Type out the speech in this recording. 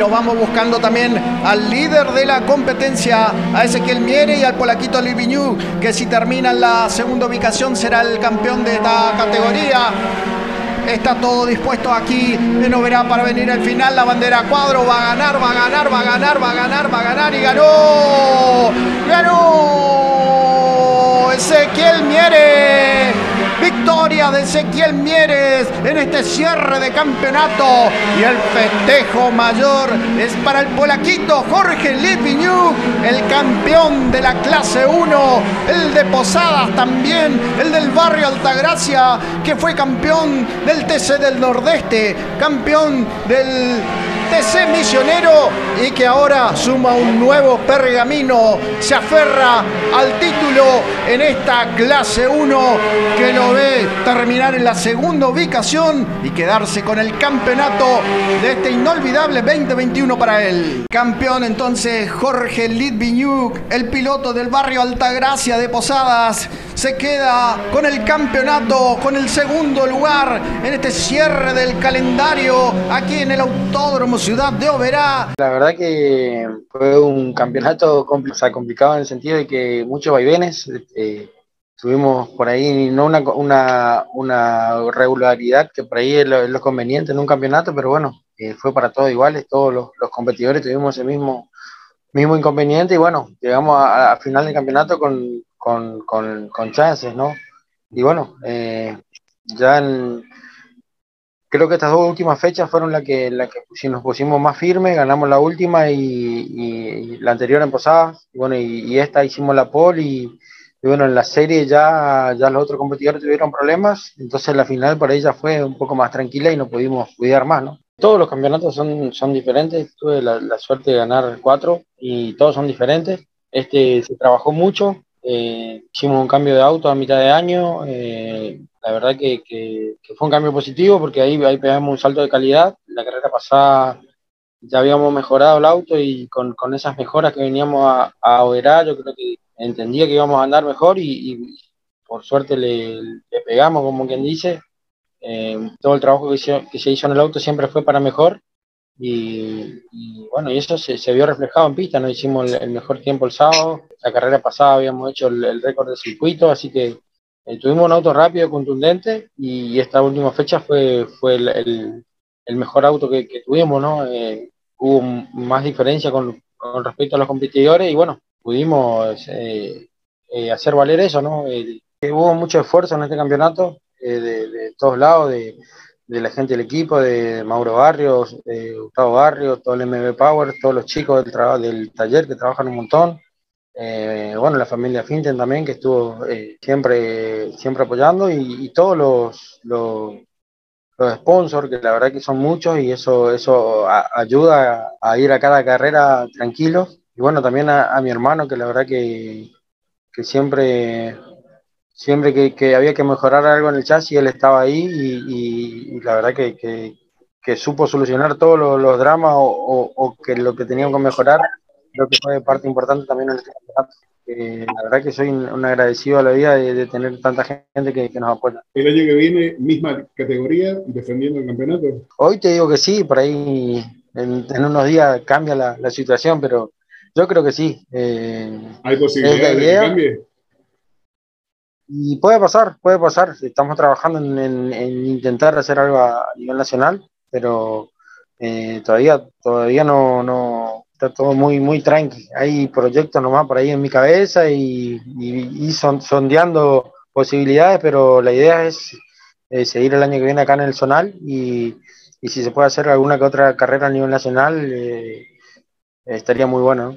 lo vamos buscando también al líder de la competencia, a Ezequiel Miere y al polaquito Liviñú, que si termina en la segunda ubicación será el campeón de esta categoría. Está todo dispuesto aquí en Oberá para venir al final. La bandera cuadro va a ganar, va a ganar, va a ganar, va a ganar, va a ganar y ganó. Ganó Ezequiel Miere. De Ezequiel Mieres en este cierre de campeonato. Y el festejo mayor es para el polaquito Jorge Litviñuk, el campeón de la clase 1. El de Posadas también, el del barrio Altagracia, que fue campeón del TC del Nordeste, campeón del TC Misionero y que ahora suma un nuevo pergamino, se aferra al título en esta clase 1 que lo ve terminar en la segunda ubicación y quedarse con el campeonato de este inolvidable 2021 para él. Campeón entonces Jorge Litviñuk, el piloto del barrio Altagracia de Posadas, se queda con el campeonato, con el segundo lugar en este cierre del calendario aquí en el Autódromo Ciudad de Oberá. La verdad que fue un campeonato complicado en el sentido de que muchos vaivenes. Eh, tuvimos por ahí no una, una, una, regularidad que por ahí es lo, conveniente en un campeonato, pero bueno, eh, fue para todos iguales, todos los, los, competidores tuvimos el mismo, mismo inconveniente y bueno, llegamos a, a final del campeonato con, con, con, con chances, ¿no? Y bueno, eh, ya en, creo que estas dos últimas fechas fueron las que, que nos pusimos más firmes, ganamos la última y, la anterior en Posadas, y bueno, y, esta hicimos la pole y, bueno, en la serie ya, ya los otros competidores tuvieron problemas, entonces la final para ella fue un poco más tranquila y no pudimos cuidar más, ¿no? Todos los campeonatos son, son diferentes, tuve la, la suerte de ganar cuatro y todos son diferentes. Este se trabajó mucho, eh, hicimos un cambio de auto a mitad de año. Eh, la verdad que, fue un cambio positivo porque ahí, ahí pegamos un salto de calidad. La carrera pasada ya habíamos mejorado el auto y con, esas mejoras que veníamos a, a Oberá, yo creo que entendía que íbamos a andar mejor y, por suerte le, pegamos, como quien dice. Eh, todo el trabajo que se, que se hizo en el auto siempre fue para mejor y, bueno, y eso se, vio reflejado en pista, ¿no? Hicimos el, mejor tiempo el sábado, la carrera pasada habíamos hecho el, récord de circuito, así que eh, tuvimos un auto rápido, contundente, y, esta última fecha fue, fue el, mejor auto que, tuvimos, ¿no? Eh, hubo más diferencia con, respecto a los competidores y bueno, pudimos eh, hacer valer eso, ¿no? hubo mucho esfuerzo en este campeonato de, todos lados, de de la gente del equipo, de Mauro Barrios, Gustavo Barrios, todo el MB Power, todos los chicos del, del taller que trabajan un montón. Eh, bueno, la familia Finten también, que estuvo eh, siempre, siempre apoyando, y, todos los, los, sponsors, que la verdad que son muchos, y eso, eso ayuda a, ir a cada carrera tranquilos. Y bueno, también a, a mi hermano, que la verdad que, que siempre siempre que, había que mejorar algo en el chasis, él estaba ahí y, la verdad que, supo solucionar todos los, dramas o, que lo que tenían que mejorar, creo que fue parte importante también en este campeonato. la verdad que soy un, agradecido a la vida de, tener tanta gente que, nos apoya. ¿El año que viene, misma categoría, defendiendo el campeonato? Hoy te digo que sí, por ahí en, unos días cambia la, situación, pero yo creo que sí. Eh, ¿Hay posibilidad de que cambie? Y puede pasar, puede pasar. Estamos trabajando en, intentar hacer algo a nivel nacional, pero eh, todavía, todavía no, no, está todo muy, muy tranqui. Hay proyectos nomás por ahí en mi cabeza y, y, sondeando posibilidades, pero la idea es eh, seguir el año que viene acá en el Zonal y, y, si se puede hacer alguna que otra carrera a nivel nacional, eh, estaría muy bueno.